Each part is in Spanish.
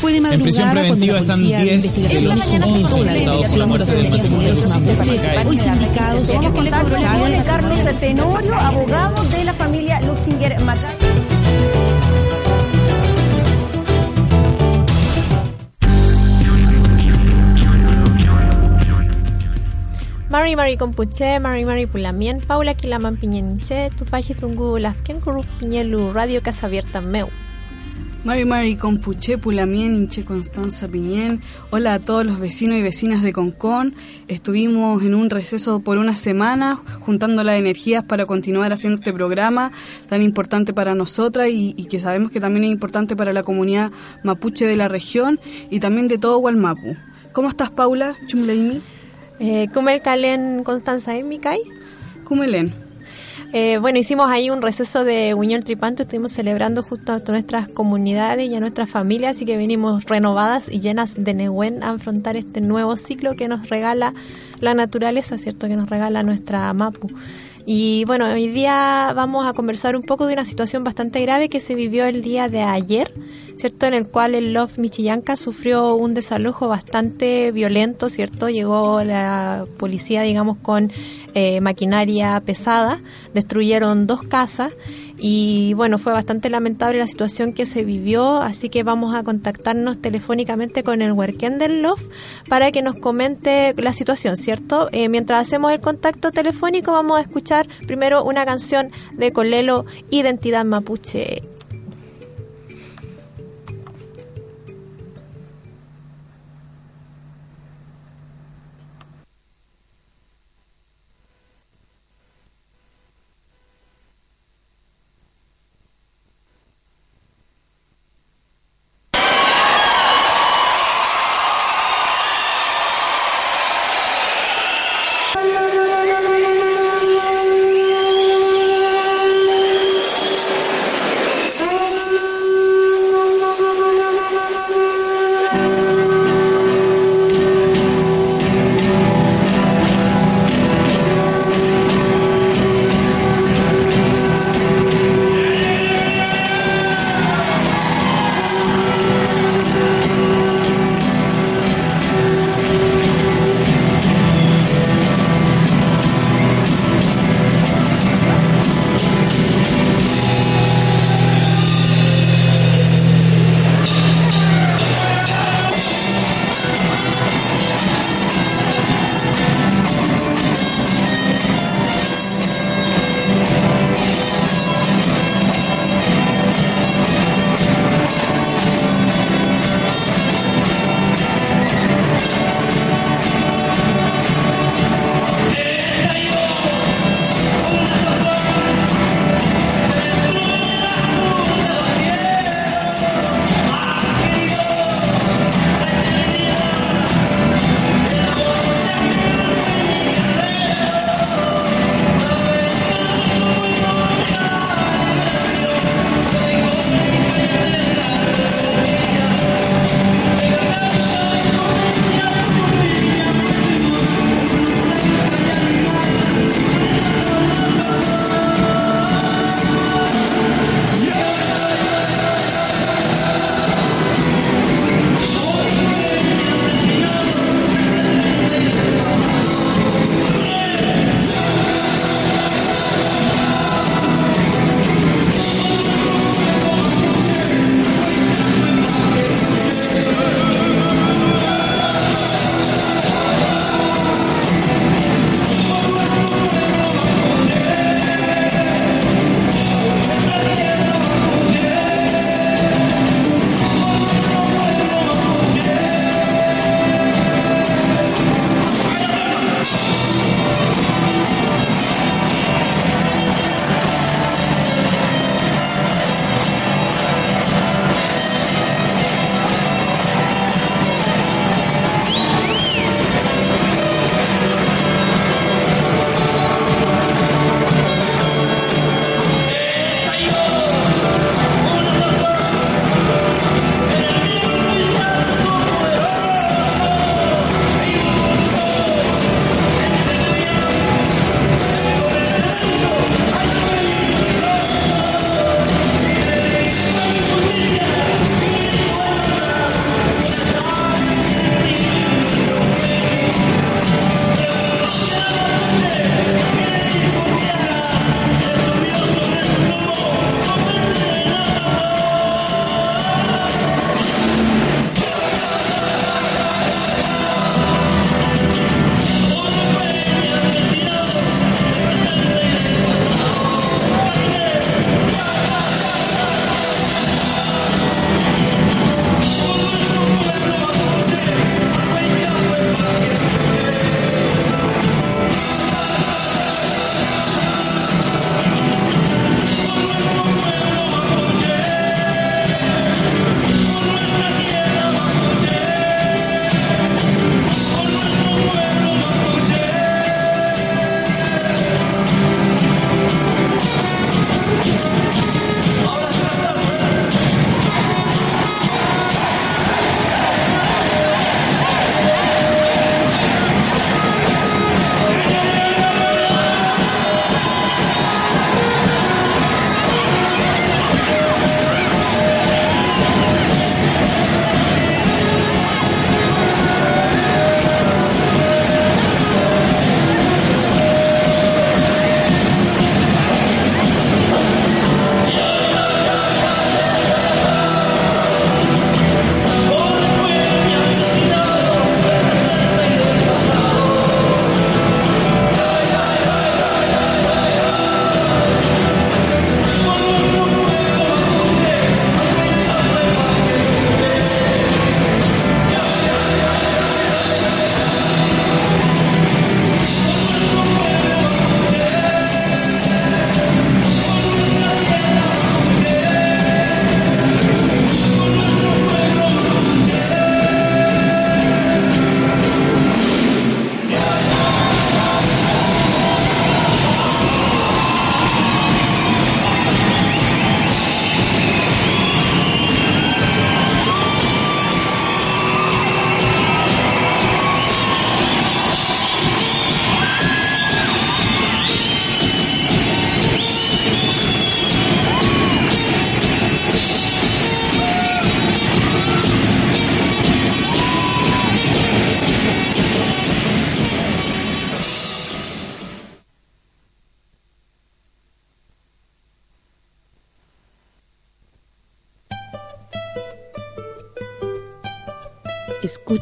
Fue de En prisión madrugada preventiva la están policía de 10 de los nacional 11 sacó la imputados por la muerte del matrimonio. Hoy sindicados cobró la con. Carlos Tenorio, abogado de la familia Luxinger Macay. Mari Mari Kompuche, Mari Mari Pulamien, Paula Kilaman Piñenche, Tufaji Tungu Lafken Kurup Piñelu, Radio Casa Abierta Meu. Mari Mari Compuche, Pulamien, Inche Constanza Piñén. Hola a todos los vecinos y vecinas de Concón. Estuvimos en un receso por una semana juntando las energías para continuar haciendo este programa tan importante para nosotras y, que sabemos que también es importante para la comunidad mapuche de la región y también de todo Gualmapu. ¿Cómo estás, Paula? Chumleimi. Eh, Kumer Kalen Constanza Emikai. Kumelén. Eh, bueno, hicimos ahí un receso de Unión Tripanto, estuvimos celebrando justo a nuestras comunidades y a nuestras familias, así que venimos renovadas y llenas de Nehuen a afrontar este nuevo ciclo que nos regala la naturaleza, ¿cierto? Que nos regala nuestra Mapu. Y bueno, hoy día vamos a conversar un poco de una situación bastante grave que se vivió el día de ayer, ¿cierto? En el cual el Love Michillanca sufrió un desalojo bastante violento, ¿cierto? Llegó la policía, digamos, con eh, maquinaria pesada, destruyeron dos casas y bueno, fue bastante lamentable la situación que se vivió, así que vamos a contactarnos telefónicamente con el del Love para que nos comente la situación, ¿cierto? Eh, mientras hacemos el contacto telefónico vamos a escuchar primero una canción de Colelo, Identidad Mapuche.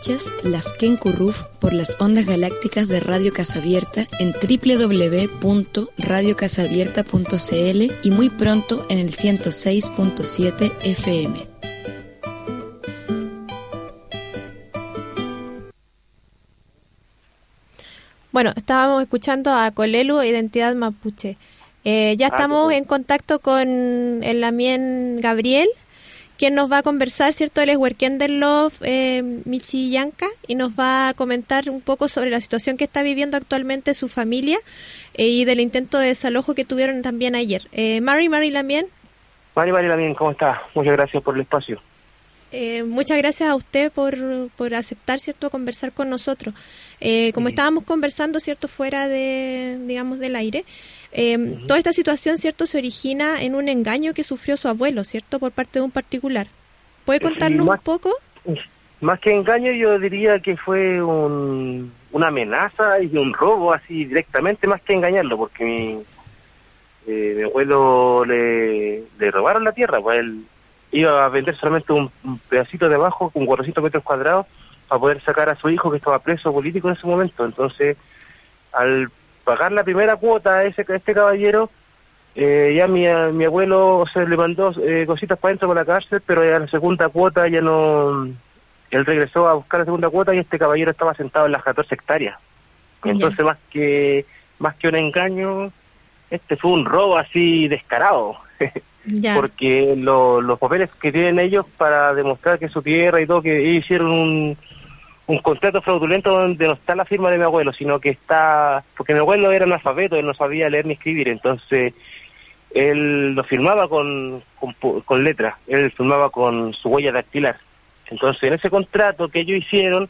Escuchas Lafken Curruf por las ondas galácticas de Radio Casabierta en www.radiocasabierta.cl y muy pronto en el 106.7 FM. Bueno, estábamos escuchando a Colelu, Identidad Mapuche. Eh, ya ah, estamos en contacto con el Lamien Gabriel, quien nos va a conversar, ¿cierto? Él es del Love eh, Michiyanka y nos va a comentar un poco sobre la situación que está viviendo actualmente su familia eh, y del intento de desalojo que tuvieron también ayer. Eh, Mari, Mari Lamien. Mari, Mari Lamien, ¿cómo está? Muchas gracias por el espacio. Eh, muchas gracias a usted por, por aceptar, ¿cierto?, conversar con nosotros. Eh, como estábamos conversando, ¿cierto?, fuera de, digamos, del aire, eh, toda esta situación, ¿cierto?, se origina en un engaño que sufrió su abuelo, ¿cierto?, por parte de un particular. ¿Puede contarnos un poco? Más que engaño, yo diría que fue un, una amenaza y un robo así directamente, más que engañarlo, porque mi, mi abuelo le, le robaron la tierra, pues él iba a vender solamente un, pedacito de abajo con 400 metros cuadrados para poder sacar a su hijo que estaba preso político en ese momento. Entonces, al pagar la primera cuota a, ese, este caballero, eh, ya mi, mi abuelo se le mandó eh, cositas para dentro para la cárcel, pero ya la segunda cuota ya no... Él regresó a buscar la segunda cuota y este caballero estaba sentado en las 14 hectáreas. Entonces, más que más que un engaño, este fue un robo así descarado. porque los papeles que tienen ellos para demostrar que su tierra y todo, que hicieron un, un contrato fraudulento donde no está la firma de mi abuelo, sino que está, porque mi abuelo era analfabeto, él no sabía leer ni escribir, entonces él lo firmaba con, con, con letras, él firmaba con su huella dactilar. Entonces en ese contrato que ellos hicieron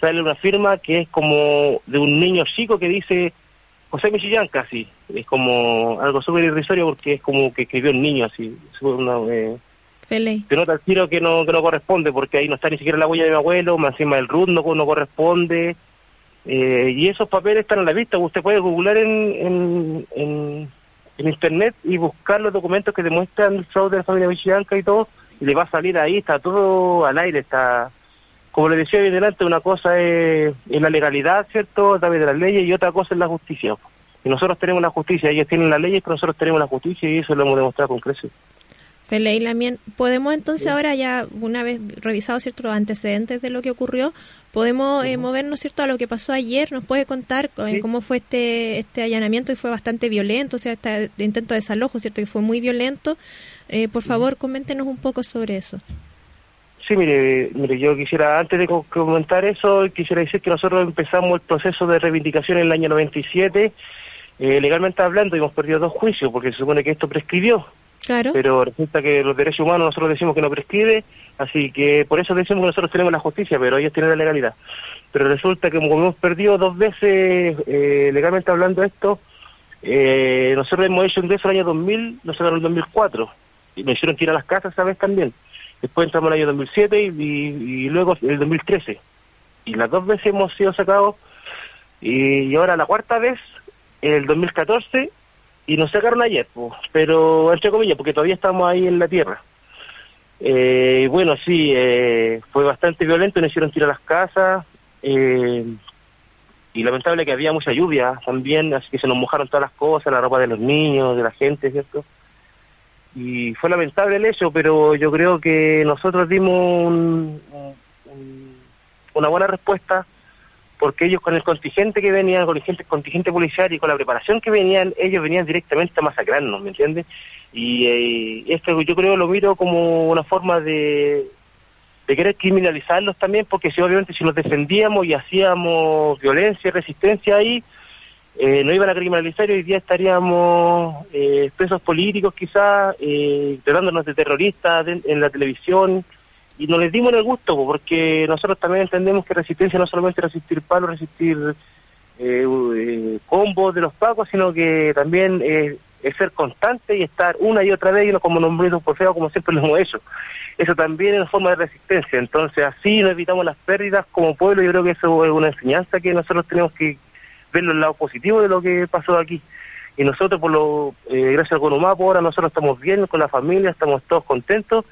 sale una firma que es como de un niño chico que dice José Michillán casi, es como algo súper irrisorio porque es como que escribió un niño así, una, eh, se nota el tiro que no, que no corresponde porque ahí no está ni siquiera la huella de mi abuelo, más encima del RUT no, no corresponde, eh, y esos papeles están a la vista, usted puede googlear en, en, internet y buscar los documentos que demuestran el fraude de la familia Michillanca y todo, y le va a salir ahí, está todo al aire, está como le decía bien delante, una cosa es, la legalidad, ¿cierto?, a través de las leyes, y otra cosa es la justicia. Y nosotros tenemos la justicia, ellos tienen las leyes, pero nosotros tenemos la justicia, y eso lo hemos demostrado con creces. Fele Lamien, podemos entonces ahora ya, una vez revisado cierto los antecedentes de lo que ocurrió, podemos eh, movernos cierto a lo que pasó ayer. ¿Nos puede contar eh, cómo fue este este allanamiento y fue bastante violento, o sea, este intento de desalojo, cierto que fue muy violento? Eh, por favor, coméntenos un poco sobre eso. Sí, mire, mire, yo quisiera, antes de comentar eso, quisiera decir que nosotros empezamos el proceso de reivindicación en el año 97, eh, legalmente hablando, y hemos perdido dos juicios, porque se supone que esto prescribió. Pero resulta que los derechos humanos nosotros decimos que no prescribe, así que por eso decimos que nosotros tenemos la justicia, pero ellos tienen la legalidad. Pero resulta que como hemos perdido dos veces, eh, legalmente hablando esto, eh, nosotros hemos hecho un ingreso el año 2000, nosotros en el 2004, y me hicieron que las casas esa vez también. Después entramos en el año 2007 y, y, luego el 2013. Y las dos veces hemos sido sacados. Y, ahora la cuarta vez, el 2014, y nos sacaron ayer, pues, pero entre comillas, porque todavía estamos ahí en la tierra. Eh, bueno, sí, eh, fue bastante violento, nos hicieron tirar las casas. Eh, y lamentable que había mucha lluvia también, así que se nos mojaron todas las cosas, la ropa de los niños, de la gente, ¿cierto? y fue lamentable el hecho, pero yo creo que nosotros dimos una buena respuesta porque ellos con el contingente que venían, con el contingente policial y con la preparación que venían, ellos venían directamente a masacrarnos, ¿me entiendes? Y eh, esto yo creo lo miro como una forma de, querer criminalizarlos también, porque si obviamente si nos defendíamos y hacíamos violencia y resistencia ahí, eh, no iban a criminalizar y hoy día estaríamos eh, presos políticos quizás, eh, tratándonos de terroristas en la televisión y nos les dimos el gusto porque nosotros también entendemos que resistencia no solamente resistir palos, resistir eh, combos de los pacos, sino que también es ser constante y estar una y otra vez y no como nombritos por feo como siempre lo hemos hecho. Eso también es forma de resistencia, entonces así nos evitamos las pérdidas como pueblo, yo creo que eso es una enseñanza que nosotros tenemos que verlo el lado positivo de lo que pasó aquí. Y nosotros, por lo eh, gracias al Conumapo, ahora nosotros estamos bien con la familia, estamos todos contentos,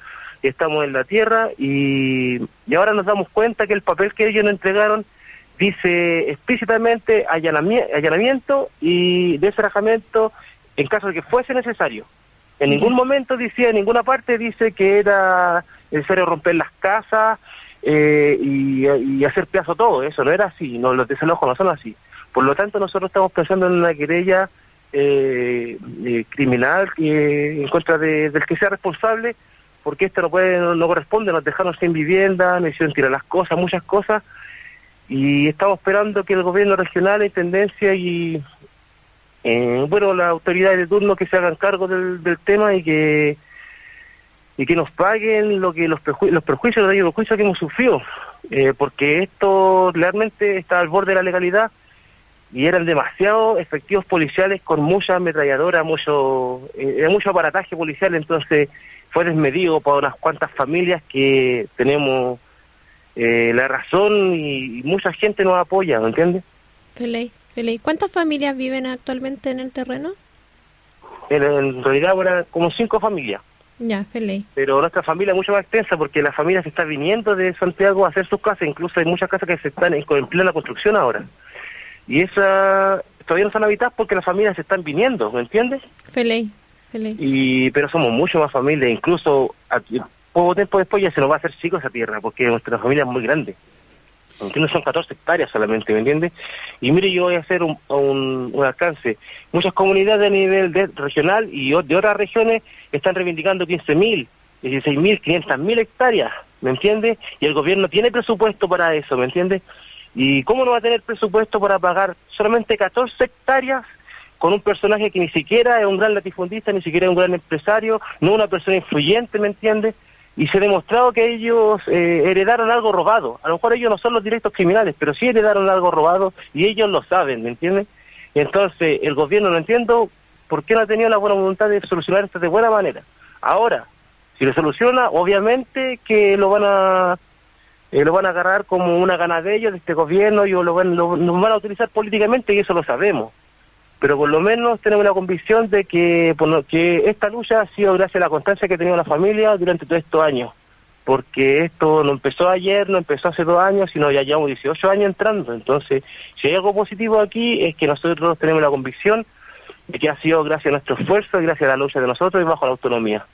estamos en la tierra y, y ahora nos damos cuenta que el papel que ellos nos entregaron dice explícitamente allanami- allanamiento y desarrajamiento en caso de que fuese necesario. En ningún momento decía, en ninguna parte dice que era necesario romper las casas eh, y, y hacer pedazo todo. Eso no era así, no, los desalojos no son así. Por lo tanto, nosotros estamos pensando en una querella eh, eh, criminal que en contra de- del que sea responsable, porque esto no puede, no, no corresponde, nos dejaron sin vivienda, nos hicieron tirar las cosas, muchas cosas, y estamos esperando que el gobierno regional, la intendencia y eh, bueno, las autoridades de turno que se hagan cargo del, del tema y que y que nos paguen lo que los, preju- los perjuicios, los daños que hemos sufrido, eh, porque esto realmente está al borde de la legalidad y eran demasiado efectivos policiales con mucha ametralladora, mucho, eh, mucho aparataje policial, entonces fue desmedido para unas cuantas familias que tenemos eh, la razón y, y mucha gente nos apoya, ¿me entiendes? Feley. ¿Cuántas familias viven actualmente en el terreno? En, en realidad eran como cinco familias, Ya, Feley. pero nuestra familia es mucho más extensa porque la familia se está viniendo de Santiago a hacer sus casas, incluso hay muchas casas que se están en, en plena construcción ahora. Y esa todavía no están habitadas porque las familias se están viniendo, ¿me entiendes? Feley, Y pero somos mucho más familia, incluso aquí, poco tiempo después ya se nos va a hacer chico esa tierra, porque nuestra familia es muy grande. ¿Entiendes? Son 14 hectáreas solamente, ¿me entiendes? Y mire, yo voy a hacer un, un, alcance. Muchas comunidades a nivel de- regional y de otras regiones están reivindicando 15.000, 16.000, 500.000 hectáreas, ¿me entiendes? Y el gobierno tiene presupuesto para eso, ¿me entiendes? ¿Y cómo no va a tener presupuesto para pagar solamente 14 hectáreas con un personaje que ni siquiera es un gran latifundista, ni siquiera es un gran empresario, no una persona influyente, ¿me entiendes? Y se ha demostrado que ellos eh, heredaron algo robado. A lo mejor ellos no son los directos criminales, pero sí heredaron algo robado y ellos lo saben, ¿me entiendes? Entonces, el gobierno no entiendo por qué no ha tenido la buena voluntad de solucionar esto de buena manera. Ahora, si lo soluciona, obviamente que lo van a eh, lo van a agarrar como una gana de ellos, de este gobierno, y lo van, lo, nos van a utilizar políticamente y eso lo sabemos. Pero por lo menos tenemos la convicción de que, por que esta lucha ha sido gracias a la constancia que ha la familia durante todos estos años. Porque esto no empezó ayer, no empezó hace dos años, sino ya llevamos 18 años entrando. Entonces, si hay algo positivo aquí es que nosotros tenemos la convicción de que ha sido gracias a nuestro esfuerzo, gracias a la lucha de nosotros y bajo la autonomía.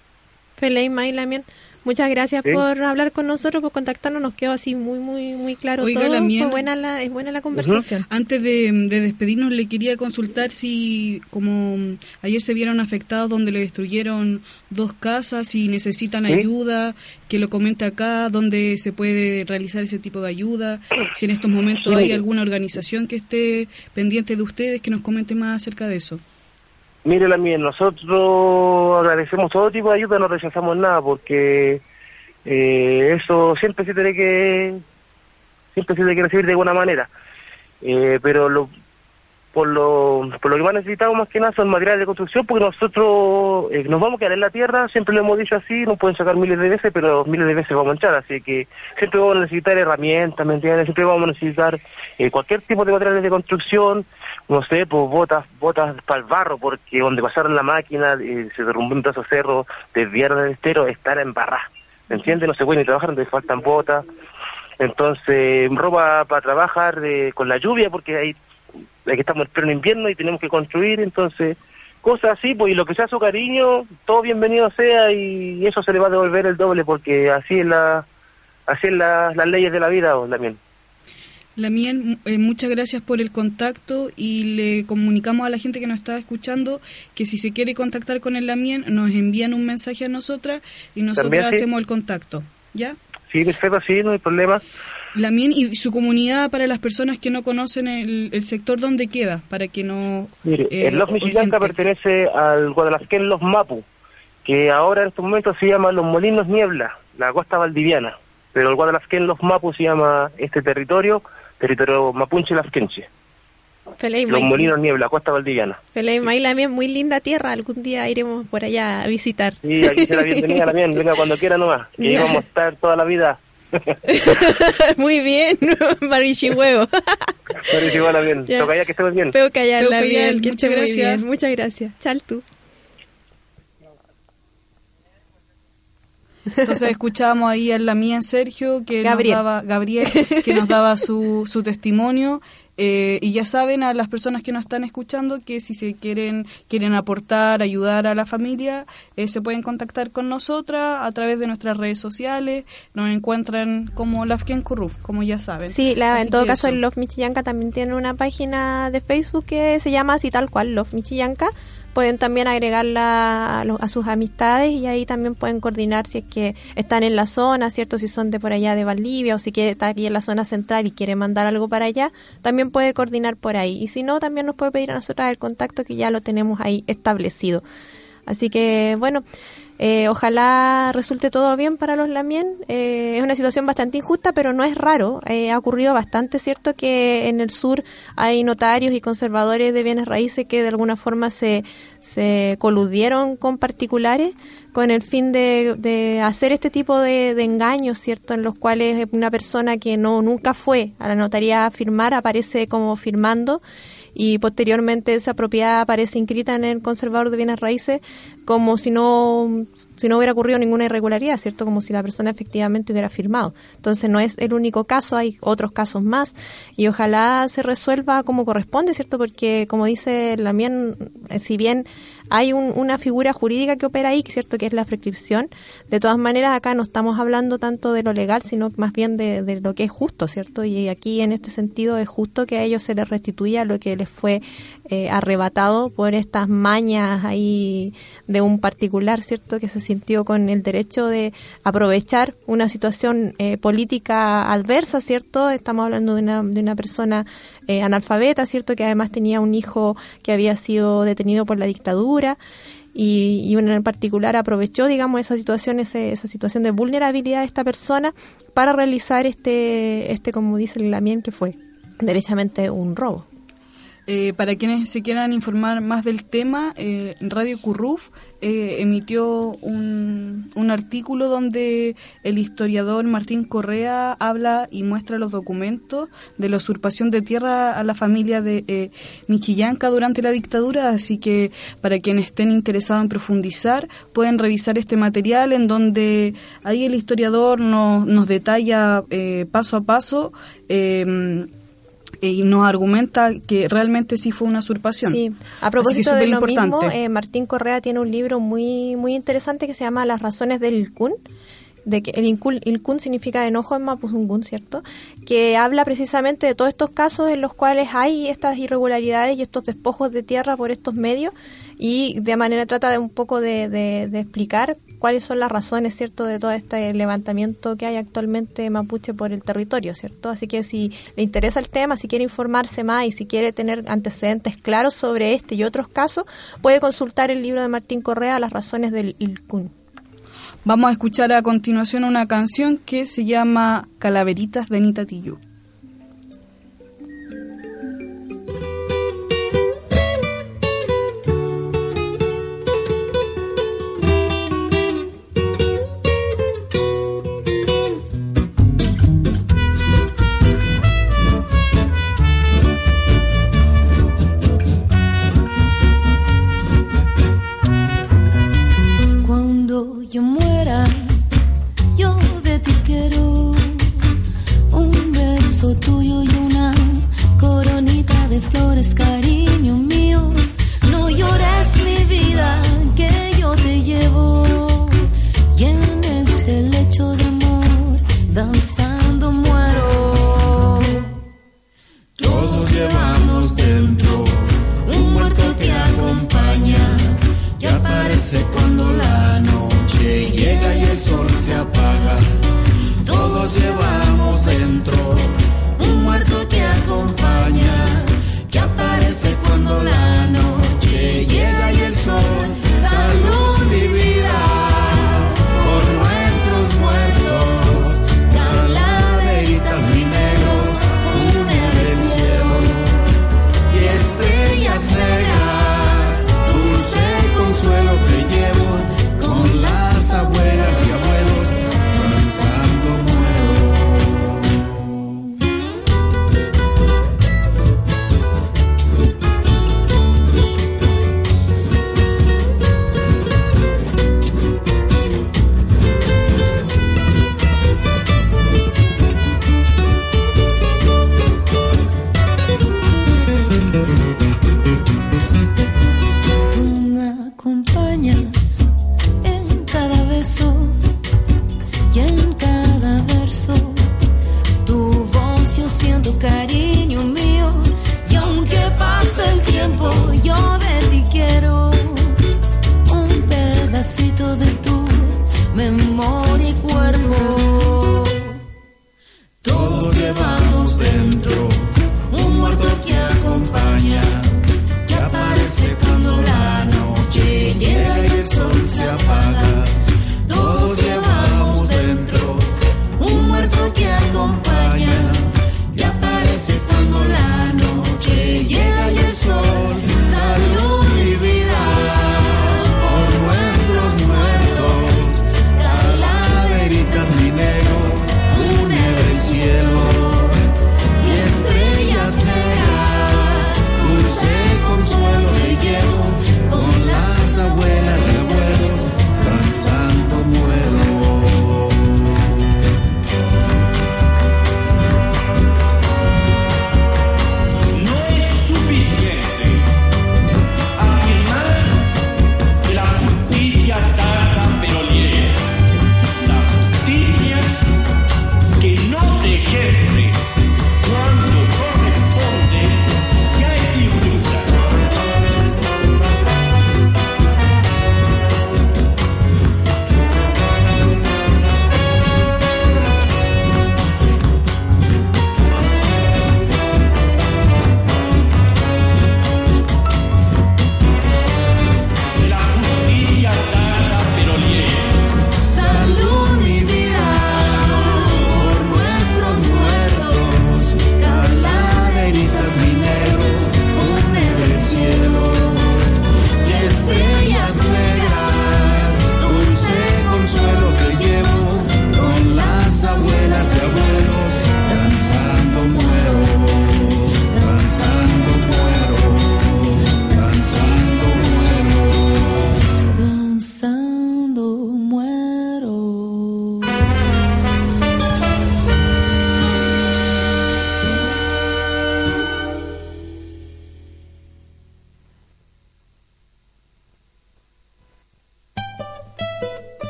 Feley, Maylamien. Muchas gracias Sí. por hablar con nosotros, por contactarnos. Nos quedó así muy, muy, muy claro Oiga, todo. Fue buena la, es buena la conversación. Antes de, de despedirnos, le quería consultar si, como ayer se vieron afectados donde le destruyeron dos casas, si necesitan Sí. ayuda, que lo comente acá, dónde se puede realizar ese tipo de ayuda, si en estos momentos Sí. hay alguna organización que esté pendiente de ustedes, que nos comente más acerca de eso. Mire, la mía, nosotros agradecemos todo tipo de ayuda, no rechazamos nada, porque eh, eso siempre se tiene que siempre se tiene que recibir de buena manera. Eh, pero lo, por lo por lo que más necesitamos más que nada son materiales de construcción, porque nosotros eh, nos vamos a quedar en la tierra, siempre lo hemos dicho así, nos pueden sacar miles de veces, pero miles de veces vamos a entrar, así que siempre vamos a necesitar herramientas, ¿me? Siempre vamos a necesitar eh, cualquier tipo de materiales de construcción, no sé, pues botas, botas para el barro, porque donde pasaron la máquina, se derrumbó un de cerro, desviaron el estero, están en barra, ¿me entiendes? No se puede ni trabajar, donde faltan botas, entonces ropa para trabajar eh, con la lluvia, porque hay que estamos en pleno invierno y tenemos que construir, entonces cosas así, pues y lo que sea su cariño, todo bienvenido sea y eso se le va a devolver el doble, porque así es la, así es la, las leyes de la vida, también. Lamien, eh, muchas gracias por el contacto y le comunicamos a la gente que nos está escuchando que si se quiere contactar con el Lamien nos envían un mensaje a nosotras y nosotros sí. hacemos el contacto. ¿Ya? Sí, perfecto, sí, no hay problema. Lamien y su comunidad para las personas que no conocen el, el sector donde queda, para que no... Mire, eh, el Los Michillanca oriente. pertenece al Guadalazquén Los Mapu, que ahora en estos momentos se llama Los Molinos Niebla, la costa valdiviana. Pero el Guadalazquén Los Mapu se llama este territorio, territorio mapunche lasquenche. Feley, Los Molinos Niebla, costa valdiviana. Feley, Maylamien, muy linda tierra. Algún día iremos por allá a visitar. Sí, aquí será bienvenida también, venga cuando quiera nomás, que ahí vamos a estar toda la vida. muy bien, Marichihuevo. Igual bien, Ya. toca ya que estemos bien. Peo callar, bien. muchas gracias. Muchas gracias. Chal Entonces escuchábamos ahí a la mía Sergio que Gabriel. nos daba Gabriel que nos daba su, su testimonio eh, y ya saben a las personas que nos están escuchando que si se quieren quieren aportar, ayudar a la familia, eh, se pueden contactar con nosotras a través de nuestras redes sociales. Nos encuentran como Lafken Kurruf, como ya saben. Sí, la- Así en todo caso eso. el Love Michillanca también tiene una página de Facebook que se llama así tal cual, Love Michillanca. Pueden también agregarla a, a sus amistades y ahí también pueden coordinar si es que están en la zona, ¿cierto? Si son de por allá de Valdivia o si quiere estar aquí en la zona central y quiere mandar algo para allá, también puede coordinar por ahí. Y si no, también nos puede pedir a nosotras el contacto que ya lo tenemos ahí establecido. Así que, bueno, eh, ojalá resulte todo bien para los Lamien. Eh, es una situación bastante injusta, pero no es raro. Eh, ha ocurrido bastante, ¿cierto? Que en el sur hay notarios y conservadores de bienes raíces que de alguna forma se, se coludieron con particulares con el fin de, de hacer este tipo de, de engaños, ¿cierto? En los cuales una persona que no nunca fue a la notaría a firmar aparece como firmando y posteriormente esa propiedad aparece inscrita en el conservador de bienes raíces como si no si no hubiera ocurrido ninguna irregularidad, ¿cierto? Como si la persona efectivamente hubiera firmado. Entonces no es el único caso, hay otros casos más y ojalá se resuelva como corresponde, ¿cierto? Porque como dice Lamien, eh, si bien hay un- una figura jurídica que opera ahí, ¿cierto? Que es la prescripción, de todas maneras acá no estamos hablando tanto de lo legal, sino más bien de, de lo que es justo, ¿cierto? Y aquí en este sentido es justo que a ellos se les restituya lo que les fue eh, arrebatado por estas mañas ahí de un particular, ¿cierto? Que se sintió con el derecho de aprovechar una situación eh, política adversa, ¿cierto? Estamos hablando de una, de una persona eh, analfabeta, ¿cierto? Que además tenía un hijo que había sido detenido por la dictadura y, y uno en particular aprovechó, digamos, esa situación, ese- esa situación de vulnerabilidad de esta persona para realizar este, este como dice el Lamien, que fue derechamente un robo. Eh, para quienes se quieran informar más del tema, eh, Radio Curruf eh, emitió un, un artículo donde el historiador Martín Correa habla y muestra los documentos de la usurpación de tierra a la familia de eh, Michillanca durante la dictadura, así que para quienes estén interesados en profundizar, pueden revisar este material en donde ahí el historiador nos, nos detalla paso a paso. Y nos argumenta que realmente sí fue una usurpación. Sí, a propósito de lo mismo, eh, Martín Correa tiene un libro muy muy interesante que se llama Las razones del Ilkun, de que el Ilkun, Ilkun significa enojo en Mapuzungún, ¿cierto? Que habla precisamente de todos estos casos en los cuales hay estas irregularidades y estos despojos de tierra por estos medios y de manera trata de un poco de, de- de explicar cuáles son las razones, ¿cierto?, de todo este levantamiento que hay actualmente mapuche por el territorio, ¿cierto? Así que si le interesa el tema, si quiere informarse más y si quiere tener antecedentes claros sobre este y otros casos, puede consultar el libro de Martín Correa, Las razones del Ilkun. Vamos a escuchar a continuación una canción que se llama Calaveritas de Nita Tillú. Yo muera, yo de ti quiero un beso tuyo y una coronita de flores, cariño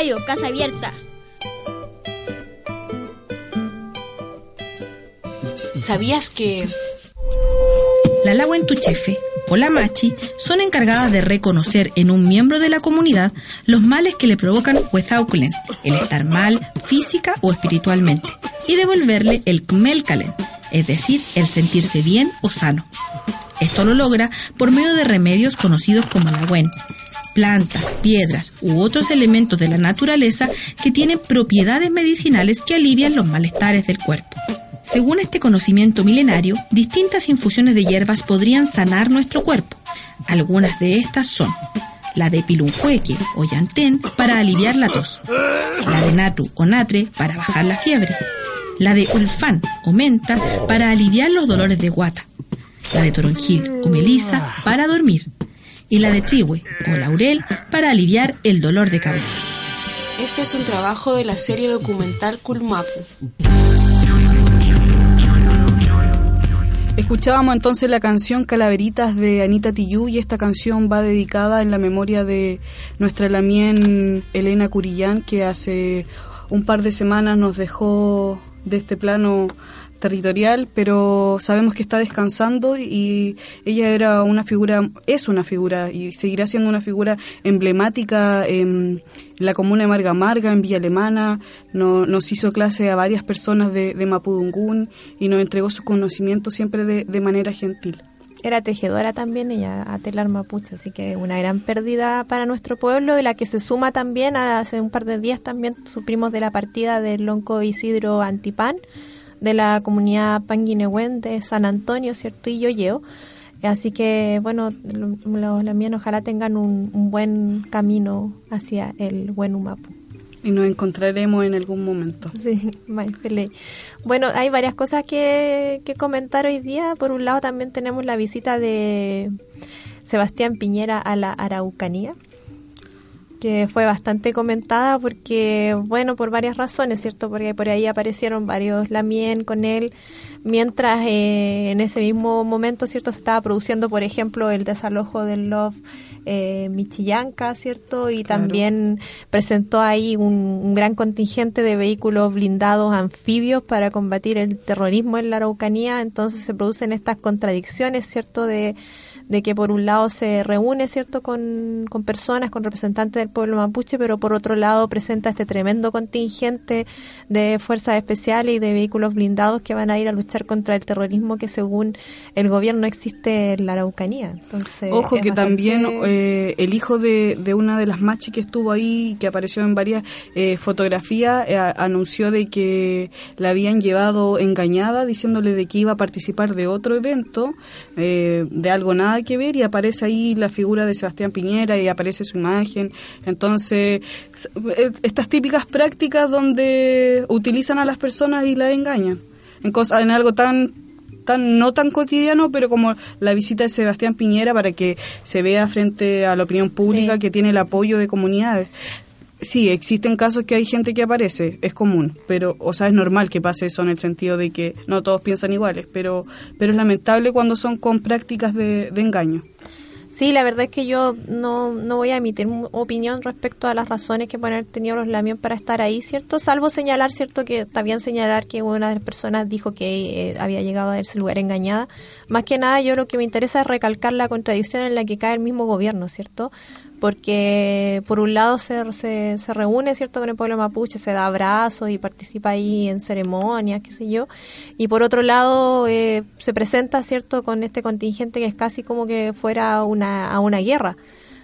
Radio Casa Abierta. ¿Sabías que La Lahuentuchefe o la Machi son encargadas de reconocer en un miembro de la comunidad los males que le provocan Huezauclen, el estar mal física o espiritualmente, y devolverle el Kmelkalen, es decir, el sentirse bien o sano. Esto lo logra por medio de remedios conocidos como la Wen, plantas, piedras u otros elementos de la naturaleza que tienen propiedades medicinales que alivian los malestares del cuerpo. Según este conocimiento milenario, distintas infusiones de hierbas podrían sanar nuestro cuerpo. Algunas de estas son la de pilunjueque o llantén para aliviar la tos, la de natu o natre para bajar la fiebre, la de ulfán o menta para aliviar los dolores de guata, la de toronjil o melisa para dormir y la de chihue o laurel para aliviar el dolor de cabeza. este es un trabajo de la serie documental Kulmapu? Escuchábamos entonces la canción Calaveritas de Anita Tillú y esta canción va dedicada en la memoria de nuestra lamien Elena Curillán que hace un par de semanas nos dejó de este plano territorial, pero sabemos que está descansando y ella era una figura, es una figura y seguirá siendo una figura emblemática en la comuna de Marga Marga, en Villa Alemana, no- nos hizo clase a varias personas de, de Mapudungún y nos entregó su conocimiento siempre de, manera gentil. Era tejedora también ella, a telar mapuche, así que una gran pérdida para nuestro pueblo y la que se suma también, hace un par de días también suprimos de la partida del Lonco Isidro Antipán, de la comunidad Panguinehuen de San Antonio, ¿cierto? Y Yoyeo. Así que, bueno, lo- los lamienos ojalá tengan un, un buen camino hacia el buen Humapu. Y nos encontraremos en algún momento. Sí. Bueno, hay varias cosas que, que comentar hoy día. Por un lado, también tenemos la visita de Sebastián Piñera a la Araucanía, que fue bastante comentada porque, bueno, por varias razones, ¿cierto? Porque por ahí aparecieron varios Lamien con él, mientras eh, en ese mismo momento, ¿cierto? Se estaba produciendo, por ejemplo, el desalojo del Love eh, Michillanca, ¿cierto? Y Claro. también presentó ahí un, un gran contingente de vehículos blindados anfibios para combatir el terrorismo en la Araucanía, entonces se producen estas contradicciones, ¿cierto? De, de que por un lado se reúne, ¿cierto?, con, con personas, con representantes del pueblo mapuche, pero por otro lado presenta este tremendo contingente de fuerzas especiales y de vehículos blindados que van a ir a luchar contra el terrorismo que según el gobierno existe en la Araucanía. Entonces, Ojo que bastante- también eh, el hijo de, de una de las machis que estuvo ahí, que apareció en varias eh, fotografías, eh, anunció de que la habían llevado engañada diciéndole de que iba a participar de otro evento, eh, de algo nada que ver, y aparece ahí la figura de Sebastián Piñera y aparece su imagen. Entonces, eh, estas típicas prácticas donde utilizan a las personas y las engañan. En, cosa, en algo tan tan no tan cotidiano, pero como la visita de Sebastián Piñera para que se vea frente a la opinión pública que tiene el apoyo de comunidades. Sí, existen casos que hay gente que aparece, es común, pero, o sea, es normal que pase eso en el sentido de que no todos piensan iguales, pero, pero es lamentable cuando son con prácticas de, engaño. Sí, la verdad es que yo no, no voy a emitir opinión respecto a las razones que pueden haber tenido los Lamión para estar ahí, ¿cierto? Salvo señalar, ¿cierto? Que bien señalar que una de las personas dijo que eh, había llegado a ese lugar engañada. Más que nada, yo lo que me interesa es recalcar la contradicción en la que cae el mismo gobierno, ¿cierto? Porque por un lado se, se, se reúne, ¿cierto? Con el pueblo mapuche, se da abrazos y participa ahí en ceremonias, qué sé yo. Y por otro lado eh, se presenta, ¿cierto? Con este contingente que es casi como que fuera una, a una guerra.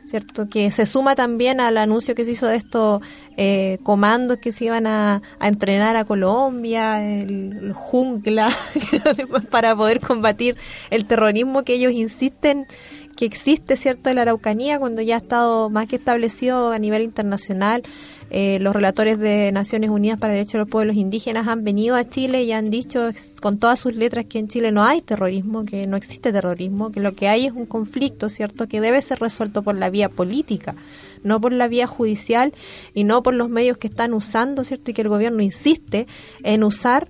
¿Cierto? Que se suma también al anuncio que se hizo de estos eh, comandos que se iban a, a entrenar a Colombia, el, el jungla, para poder combatir el terrorismo que ellos insisten que existe, ¿cierto?, en la Araucanía, cuando ya ha estado más que establecido a nivel internacional. Eh, los relatores de Naciones Unidas para el Derecho de los Pueblos Indígenas han venido a Chile y han dicho con todas sus letras que en Chile no hay terrorismo, que no existe terrorismo, que lo que hay es un conflicto, ¿cierto?, que debe ser resuelto por la vía política, no por la vía judicial y no por los medios que están usando, ¿cierto?, y que el gobierno insiste en usar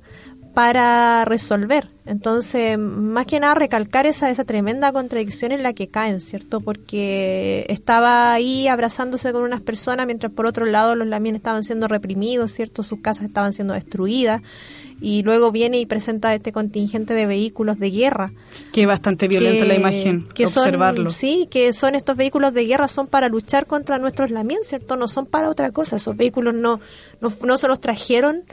para resolver. Entonces, más que nada recalcar esa, esa tremenda contradicción en la que caen, ¿cierto? Porque estaba ahí abrazándose con unas personas, mientras por otro lado los lamien estaban siendo reprimidos, ¿cierto? Sus casas estaban siendo destruidas. Y luego viene y presenta este contingente de vehículos de guerra. Que es bastante violenta que- la imagen, que son- observarlo. sí, que son estos vehículos de guerra, son para luchar contra nuestros lamien, ¿cierto? No son para otra cosa. Esos vehículos no, no, no se los trajeron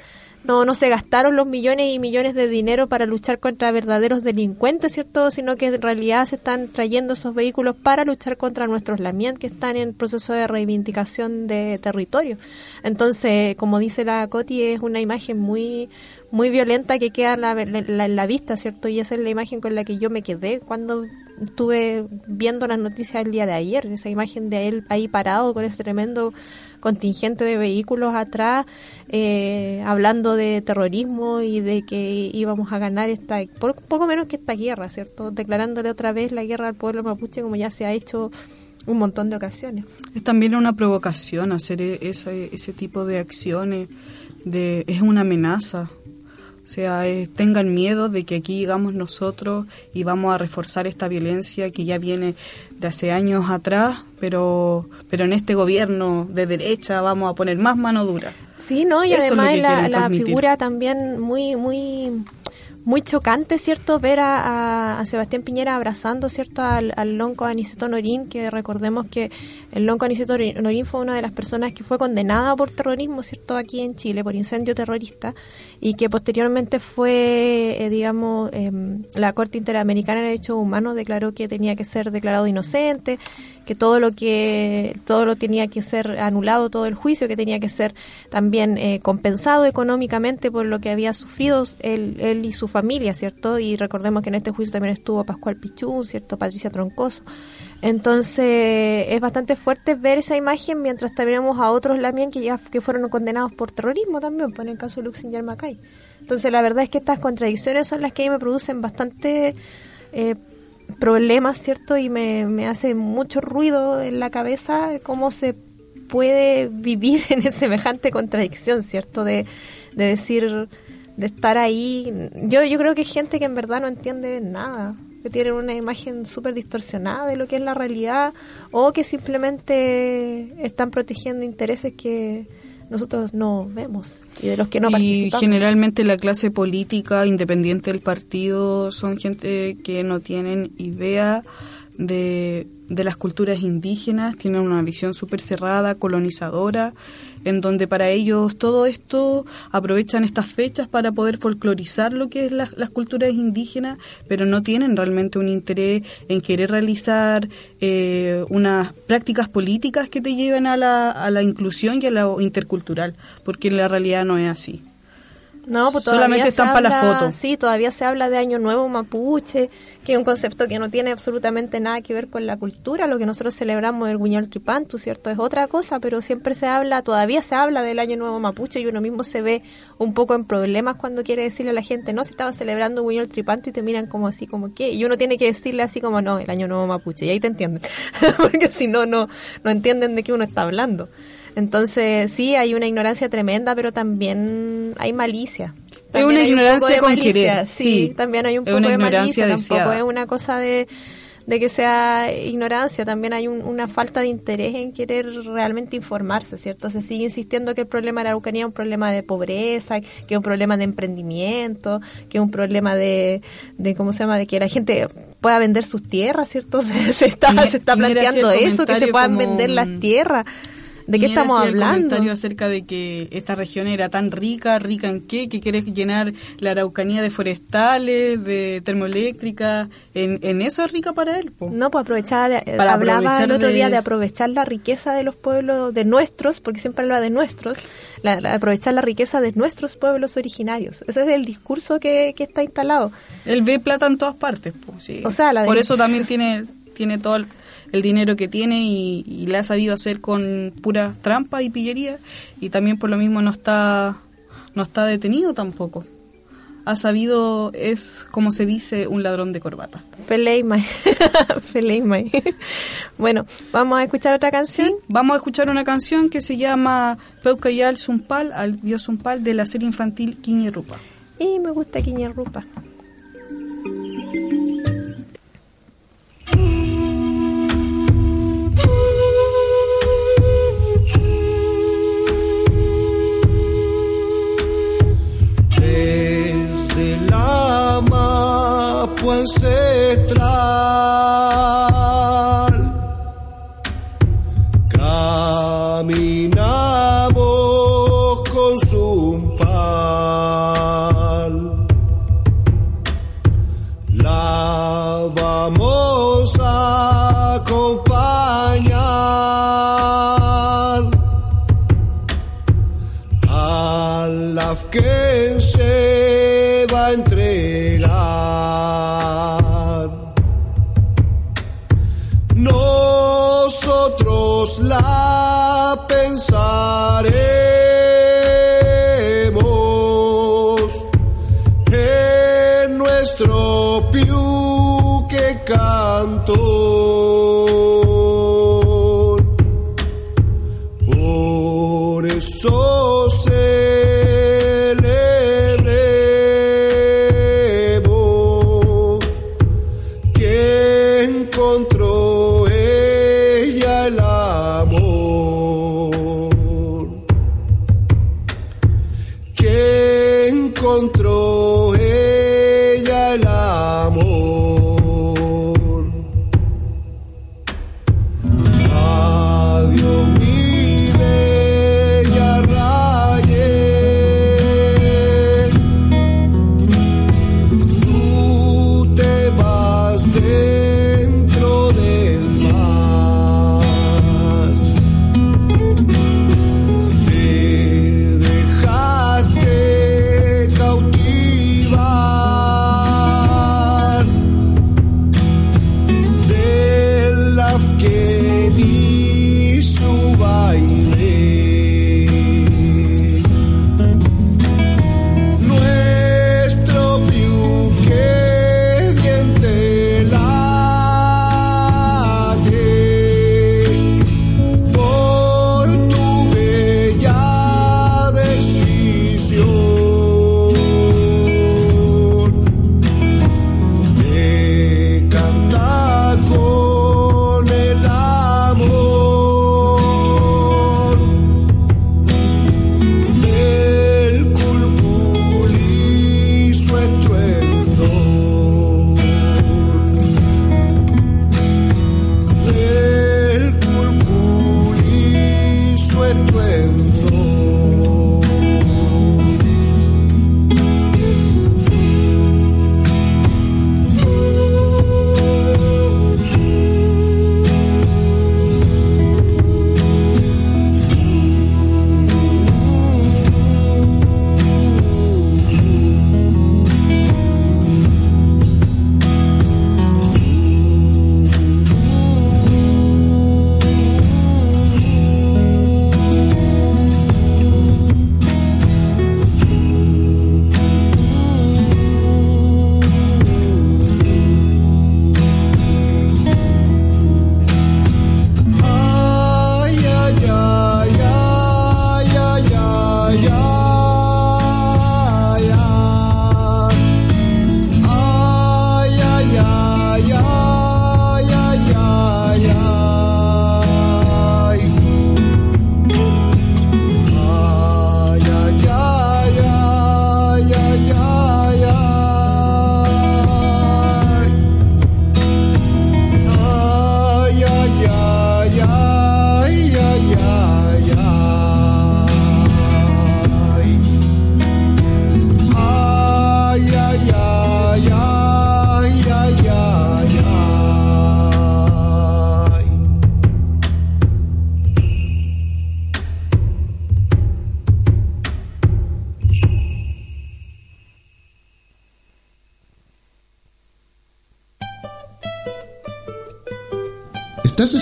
no, no se gastaron los millones y millones de dinero para luchar contra verdaderos delincuentes, ¿cierto? Sino que en realidad se están trayendo esos vehículos para luchar contra nuestros lamien que están en proceso de reivindicación de territorio. Entonces, como dice la Coti, es una imagen muy muy violenta que queda en la, la- la vista, ¿cierto? Y esa es la imagen con la que yo me quedé cuando estuve viendo las noticias el día de ayer, esa imagen de él ahí parado con ese tremendo contingente de vehículos atrás, eh, hablando de terrorismo y de que íbamos a ganar esta, por poco menos que esta guerra, ¿cierto? Declarándole otra vez la guerra al pueblo mapuche como ya se ha hecho un montón de ocasiones. Es también una provocación hacer e- ese, ese tipo de acciones, de, es una amenaza. O sea, es- tengan miedo de que aquí llegamos nosotros y vamos a reforzar esta violencia que ya viene de hace años atrás, pero, pero en este gobierno de derecha vamos a poner más mano dura. Sí, no, y Eso además la, la figura también muy, muy, muy chocante, ¿cierto? Ver a, a- Sebastián Piñera abrazando, ¿cierto? Al, al lonco Aniceto Norín, que recordemos que el lonco Aniceto Norín fue una de las personas que fue condenada por terrorismo, ¿cierto? Aquí en Chile, por incendio terrorista, y que posteriormente fue, eh, digamos, em, la Corte Interamericana de Derechos Humanos declaró que tenía que ser declarado inocente, que todo lo que todo lo tenía que ser anulado todo el juicio que tenía que ser también eh, compensado económicamente por lo que había sufrido él, él y su familia cierto y recordemos que en este juicio también estuvo Pascual Pichú cierto Patricia Troncoso. Entonces es bastante fuerte ver esa imagen mientras tenemos a otros también que ya que fueron condenados por terrorismo también por el caso de Luxinger Macay entonces la verdad es que estas contradicciones son las que me producen bastante eh, problemas, ¿cierto? Y me, me hace mucho ruido en la cabeza cómo se puede vivir en semejante contradicción, ¿cierto? De, de decir, de estar ahí. Yo, yo creo que hay gente que en verdad no entiende nada, que tienen una imagen súper distorsionada de lo que es la realidad o que simplemente están protegiendo intereses que nosotros no vemos y de los que no y participamos. generalmente la clase política, independiente del partido, son gente que no tienen idea de, de las culturas indígenas, tienen una visión súper cerrada, colonizadora, en donde para ellos todo esto aprovechan estas fechas para poder folclorizar lo que es las, las culturas indígenas, pero no tienen realmente un interés en querer realizar eh, unas prácticas políticas que te lleven a la, a la inclusión y a lo intercultural, porque en la realidad no es así. No, pues Solamente se están para la foto. Sí, todavía se habla de Año Nuevo Mapuche, que es un concepto que no tiene absolutamente nada que ver con la cultura. Lo que nosotros celebramos el Guiñol Tripantu, ¿cierto? Es otra cosa, pero siempre se habla, todavía se habla del Año Nuevo Mapuche y uno mismo se ve un poco en problemas cuando quiere decirle a la gente, no, si estaba celebrando Guiñol Tripantu y te miran como así, como qué. Y uno tiene que decirle así como, no, el Año Nuevo Mapuche. Y ahí te entienden. Porque si no, no, no entienden de qué uno está hablando. Entonces, sí, hay una ignorancia tremenda, pero también hay malicia. También una hay un poco ignorancia de con malicia, querer, Sí, sí. también hay un Es poco una de malicia. Tampoco deseada. es una cosa de, de que sea ignorancia, también hay un- una falta de interés en querer realmente informarse, ¿cierto? Se sigue insistiendo que el problema de la Araucanía es un problema de pobreza, que es un problema de emprendimiento, que es un problema de, de ¿cómo se llama?, de que la gente pueda vender sus tierras, ¿cierto? Se, se está, se está planteando eso, que se puedan vender las tierras. ¿De qué estamos el hablando? comentario acerca de que esta región era tan rica, rica en qué, que quiere llenar la Araucanía de forestales, de termoeléctricas, en, en eso es rica para él. po. No, pues aprovechaba, de- eh, Para hablaba el otro de- día de aprovechar la riqueza de los pueblos, de nuestros, porque siempre habla de nuestros, la- la- aprovechar la riqueza de nuestros pueblos originarios. Ese es el discurso que, que está instalado. Él ve plata en todas partes. po, sí. O sea, la Por eso también tiene, tiene todo el, el dinero que tiene y, y le ha sabido hacer con pura trampa y pillería y también por lo mismo no está, no está detenido tampoco. Ha sabido, es como se dice, un ladrón de corbata. Feleimai. Feleimai. bueno, vamos a escuchar otra canción. Sí, vamos a escuchar una canción que se llama Peucayal Zumpal, al Bio Zumpal de la serie infantil Quiñi Rupa. Y me gusta Quiñerrupa. Mapu ancestral caminamos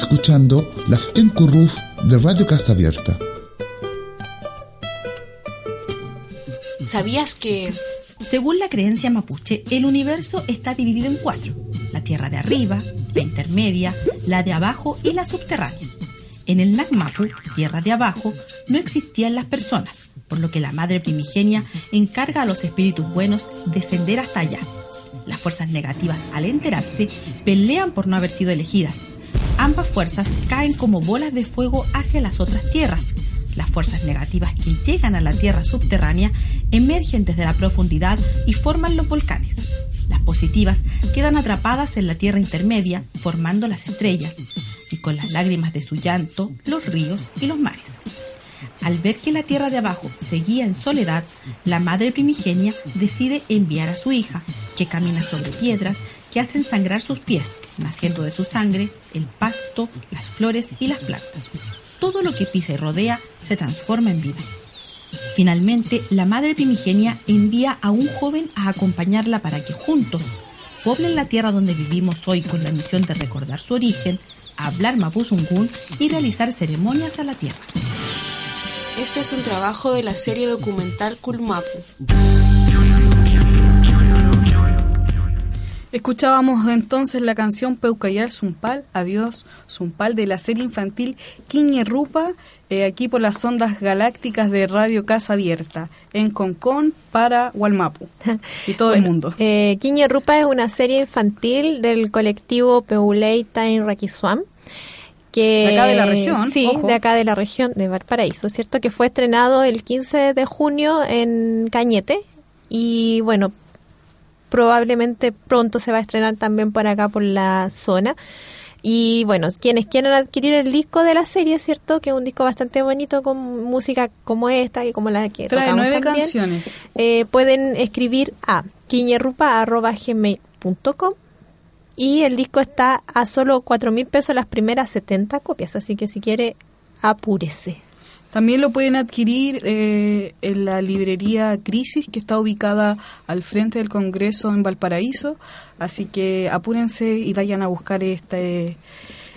escuchando la Encurruf de Radio Casa Abierta. ¿Sabías que... Según la creencia mapuche, el universo está dividido en cuatro. La tierra de arriba, la intermedia, la de abajo y la subterránea. En el Nagmapu, tierra de abajo, no existían las personas, por lo que la madre primigenia encarga a los espíritus buenos descender hasta allá. Las fuerzas negativas, al enterarse, pelean por no haber sido elegidas. Ambas fuerzas caen como bolas de fuego hacia las otras tierras. Las fuerzas negativas que llegan a la tierra subterránea emergen desde la profundidad y forman los volcanes. Las positivas quedan atrapadas en la tierra intermedia, formando las estrellas, y con las lágrimas de su llanto, los ríos y los mares. Al ver que la tierra de abajo seguía en soledad, la madre primigenia decide enviar a su hija, que camina sobre piedras que hacen sangrar sus pies, naciendo de su sangre el pasto, las flores y las plantas. Todo lo que pisa y rodea se transforma en vida. Finalmente, la madre primigenia envía a un joven a acompañarla para que juntos poblen la tierra donde vivimos hoy con la misión de recordar su origen, hablar mapuzungún y realizar ceremonias a la tierra. Este es un trabajo de la serie documental Kulmapu. Escuchábamos entonces la canción Peucayar Zumpal, Adiós Zumpal, de la serie infantil Quiñe Rupa, eh, aquí por las ondas galácticas de Radio Casa Abierta, en Concón para Walmapu y todo el mundo. Eh, Quiñe Rupa es una serie infantil del colectivo Peulei Tain Rakisuam. Que, De acá de la región, Sí, ojo. de acá de la región de Valparaíso, ¿cierto? Que fue estrenado el 15 de junio en Cañete. Y bueno, probablemente pronto se va a estrenar también por acá por la zona. Y bueno, quienes quieran adquirir el disco de la serie, ¿cierto? Que es un disco bastante bonito con música como esta y como la que Trae nueve también, canciones. eh, pueden escribir a quiñerrupa.gmail.com y el disco está a solo cuatro mil pesos las primeras 70 copias, así que si quiere, apúrese. También lo pueden adquirir eh, en la librería Crisis, que está ubicada al frente del Congreso en Valparaíso. Así que apúrense y vayan a buscar este,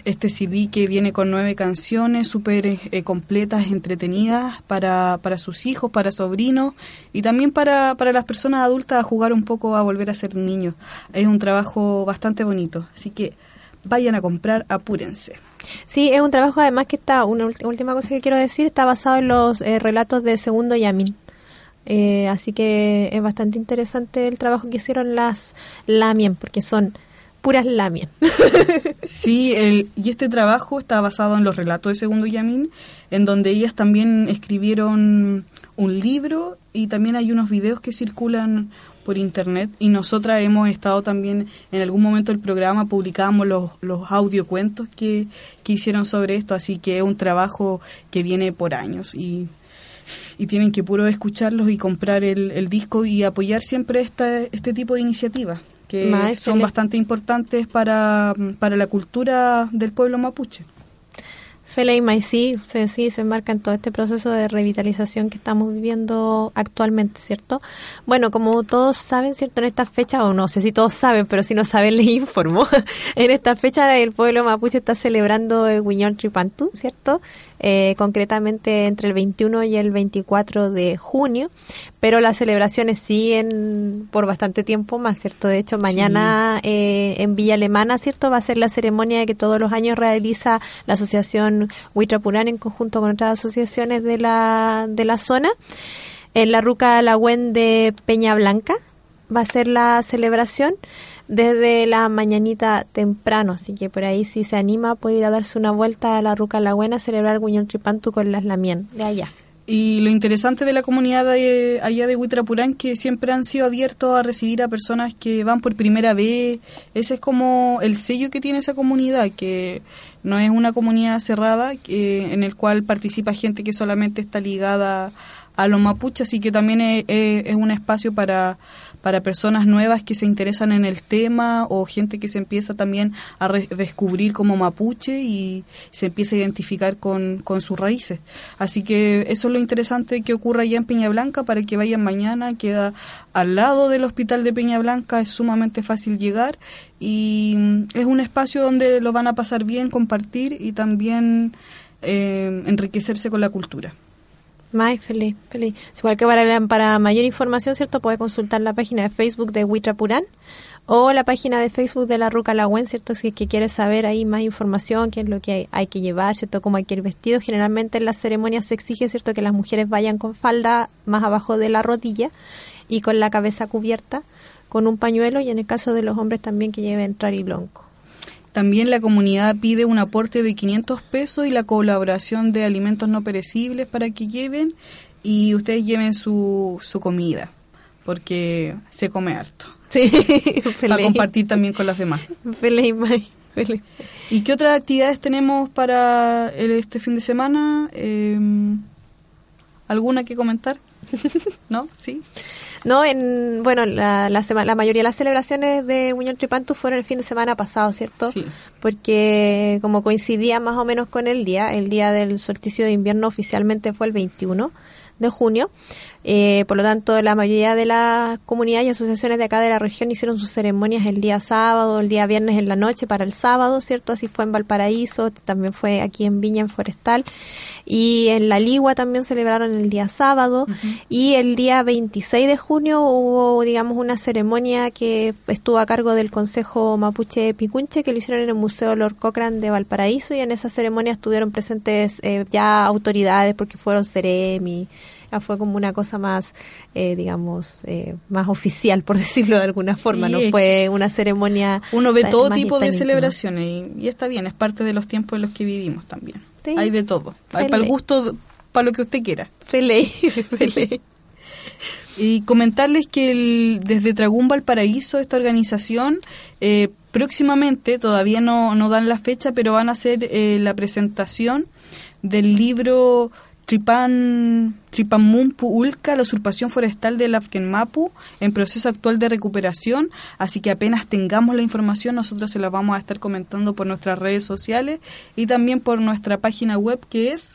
este CD que viene con nueve canciones súper eh, completas, entretenidas para, para sus hijos, para sobrinos y también para, para las personas adultas a jugar un poco a volver a ser niños. Es un trabajo bastante bonito. Así que vayan a comprar, apúrense. Sí, es un trabajo además que está, una última cosa que quiero decir, está basado en los eh, relatos de Segundo Yamin. Eh, así que es bastante interesante el trabajo que hicieron las Lamien, porque son puras Lamien. Sí, y este trabajo está basado en los relatos de Segundo Yamín, en donde ellas también escribieron un libro y también hay unos videos que circulan por internet y nosotras hemos estado también en algún momento del programa publicamos los, los audiocuentos que, que hicieron sobre esto, así que es un trabajo que viene por años y, y tienen que puro escucharlos y comprar el, el disco y apoyar siempre esta, este tipo de iniciativas que son excelente. bastante importantes para, para la cultura del pueblo mapuche. Maicí se, sí, se enmarca en todo este proceso de revitalización que estamos viviendo actualmente, ¿cierto? Bueno, como todos saben, ¿cierto? En esta fecha, o no sé si todos saben, pero si no saben les informo, en esta fecha el pueblo mapuche está celebrando el Guiñón Tripantu, ¿cierto? Eh, concretamente entre el 21 y el 24 de junio, pero las celebraciones siguen por bastante tiempo más, ¿cierto? De hecho, mañana eh, en Villa Alemana, ¿cierto? Va a ser la ceremonia que todos los años realiza la asociación Huitrapurán en conjunto con otras asociaciones de la, de la zona. En la Ruca Lagüen de Peña Blanca va a ser la celebración desde la mañanita temprano, así que por ahí si se anima puede ir a darse una vuelta a la Ruca Lagüen a celebrar Guñón Tripantu con las Lamien de allá. Y lo interesante de la comunidad de, allá de Huitrapurán que siempre han sido abiertos a recibir a personas que van por primera vez. Ese es como el sello que tiene esa comunidad, que no es una comunidad cerrada en el cual participa gente que solamente está ligada a los mapuches y que también es un espacio para, para personas nuevas que se interesan en el tema o gente que se empieza también a descubrir como mapuche y se empieza a identificar con, con sus raíces. Así que eso es lo interesante que ocurra allá en Peña Blanca para que vayan mañana, queda al lado del hospital de Peña Blanca, es sumamente fácil llegar y mm, es un espacio donde lo van a pasar bien, compartir y también eh, enriquecerse con la cultura. May, feliz, feliz. Igual que para, mayor información, ¿cierto? Puede consultar la página de Facebook de Huitrapurán o la página de Facebook de la Ruca Lagüen, ¿cierto? Si es que quiere saber ahí más información, qué es lo que hay, hay que llevar, ¿cierto? Cómo hay que ir vestido. Generalmente en las ceremonias se exige, ¿cierto? Que las mujeres vayan con falda más abajo de la rodilla y con la cabeza cubierta con un pañuelo y en el caso de los hombres también que lleven blanco. También la comunidad pide un aporte de 500 pesos y la colaboración de alimentos no perecibles para que lleven y ustedes lleven su, su comida, porque se come harto. Sí, para compartir también con las demás. Feliz, May, feliz. ¿Y qué otras actividades tenemos para el- este fin de semana? Eh, ¿Alguna que comentar? ¿No? ¿Sí? No, en, bueno, la, la, sema- la mayoría de las celebraciones de Unión Tripantu fueron el fin de semana pasado, ¿cierto? Sí. Porque como coincidía más o menos con el día, el día del solsticio de invierno oficialmente fue el 21 de junio. Eh, por lo tanto, la mayoría de las comunidades y asociaciones de acá de la región hicieron sus ceremonias el día sábado, el día viernes en la noche para el sábado, ¿cierto? Así fue en Valparaíso, también fue aquí en Viña, en Forestal. Y en La Ligua también celebraron el día sábado. Y el día 26 de junio hubo, digamos, una ceremonia que estuvo a cargo del Consejo Mapuche Picunche, que lo hicieron en el Museo Lord Cochrane de Valparaíso. Y en esa ceremonia estuvieron presentes eh, ya autoridades, porque fueron Ceremi. Ya fue como una cosa más, eh, digamos, eh, más oficial, por decirlo de alguna forma. Sí, no fue una ceremonia. Uno ve todo tipo de celebraciones y, y está bien, es parte de los tiempos en los que vivimos también. Sí. Hay de todo. Hay para el gusto, para lo que usted quiera. Feliz, feliz. Y comentarles que el- desde Tragún Valparaíso, esta organización, eh, próximamente, todavía no, no dan la fecha, pero van a hacer eh, la presentación del libro Tripan, Tripanmumpu Ulca, la usurpación forestal del Afkenmapu, en proceso actual de recuperación. Así que apenas tengamos la información, nosotros se la vamos a estar comentando por nuestras redes sociales y también por nuestra página web que es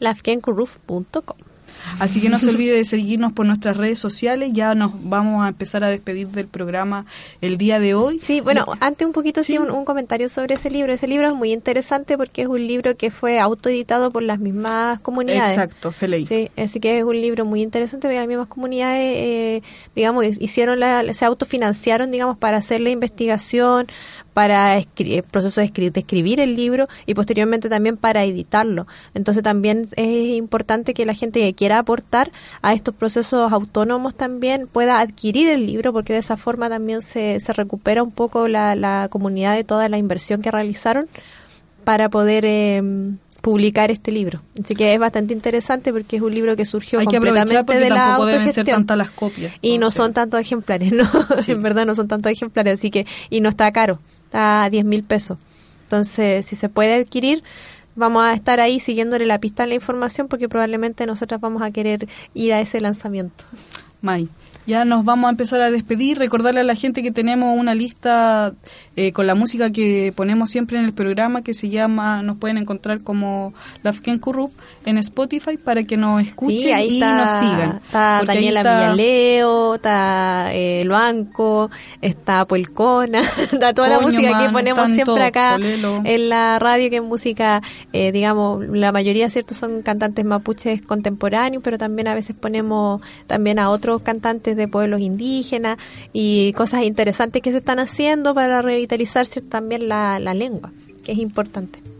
lafkenkuruf.com. Así que no se olvide de seguirnos por nuestras redes sociales. Ya nos vamos a empezar a despedir del programa el día de hoy. Sí, bueno, antes un poquito sí, un, un comentario sobre ese libro. Ese libro es muy interesante porque es un libro que fue autoeditado por las mismas comunidades. Exacto, Feley. Sí, así que es un libro muy interesante porque las mismas comunidades, eh, digamos, hicieron la, se autofinanciaron, digamos, para hacer la investigación, para escri- el proceso de, escri- de escribir el libro y posteriormente también para editarlo. Entonces también es importante que la gente que quiera aportar a estos procesos autónomos también pueda adquirir el libro porque de esa forma también se, se recupera un poco la, la comunidad de toda la inversión que realizaron para poder eh, publicar este libro. Así que es bastante interesante porque es un libro que surgió Hay que completamente de la tampoco deben ser autogestión. tantas las copias. Y no son tantos ejemplares, ¿no? en verdad no son tantos ejemplares, así que, y no está caro, a 10 mil pesos. Entonces, si se puede adquirir, vamos a estar ahí siguiéndole la pista a la información porque probablemente nosotras vamos a querer ir a ese lanzamiento. May. Ya nos vamos a empezar a despedir, recordarle a la gente que tenemos una lista eh, con la música que ponemos siempre en el programa que se llama, nos pueden encontrar como Lafken Kuruf en Spotify para que nos escuchen Sí, ahí y está, nos sigan. Está ahí Daniela está- Villaleo, está eh, El Banco, está Puelcona, está toda la música que ponemos siempre acá Polelo. en la radio, que es música, eh, digamos, la mayoría, ¿cierto? Son cantantes mapuches contemporáneos, pero también a veces ponemos también a otros cantantes de pueblos indígenas y cosas interesantes que se están haciendo para revitalizar también la, la lengua, que es importante.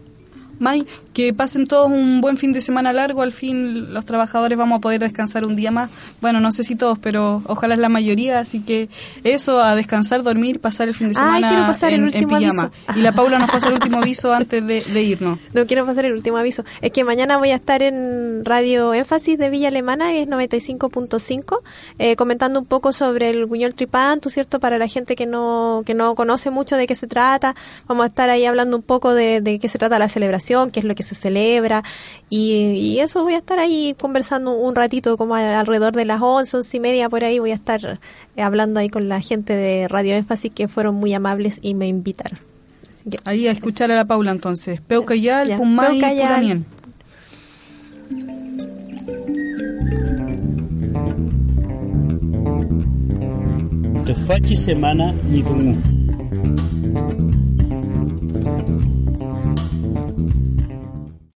May, que pasen todos un buen fin de semana largo. Al fin los trabajadores vamos a poder descansar un día más. Bueno, no sé si todos, pero ojalá es la mayoría. Así que eso, a descansar, dormir, pasar el fin de Ay, semana quiero pasar el en, pijama. aviso. Y la Paula nos pasa el último aviso antes de, de irnos. No quiero pasar el último aviso. Es que mañana voy a estar en Radio Énfasis de Villa Alemana, que es 95.5, eh, comentando un poco sobre el Guñol Tripantu, ¿cierto? Para la gente que no, que no conoce mucho de qué se trata. Vamos a estar ahí hablando un poco de, de qué se trata la celebración celebración, qué es lo que se celebra y, y eso voy a estar ahí conversando un ratito como a- alrededor de las 11, 11 y media por ahí voy a estar eh, hablando ahí con la gente de Radio Énfasis que fueron muy amables y me invitaron. Ahí a escuchar a la Paula entonces. Peucayal, Ya, Pumay. Pulamien. Tefachi semana ni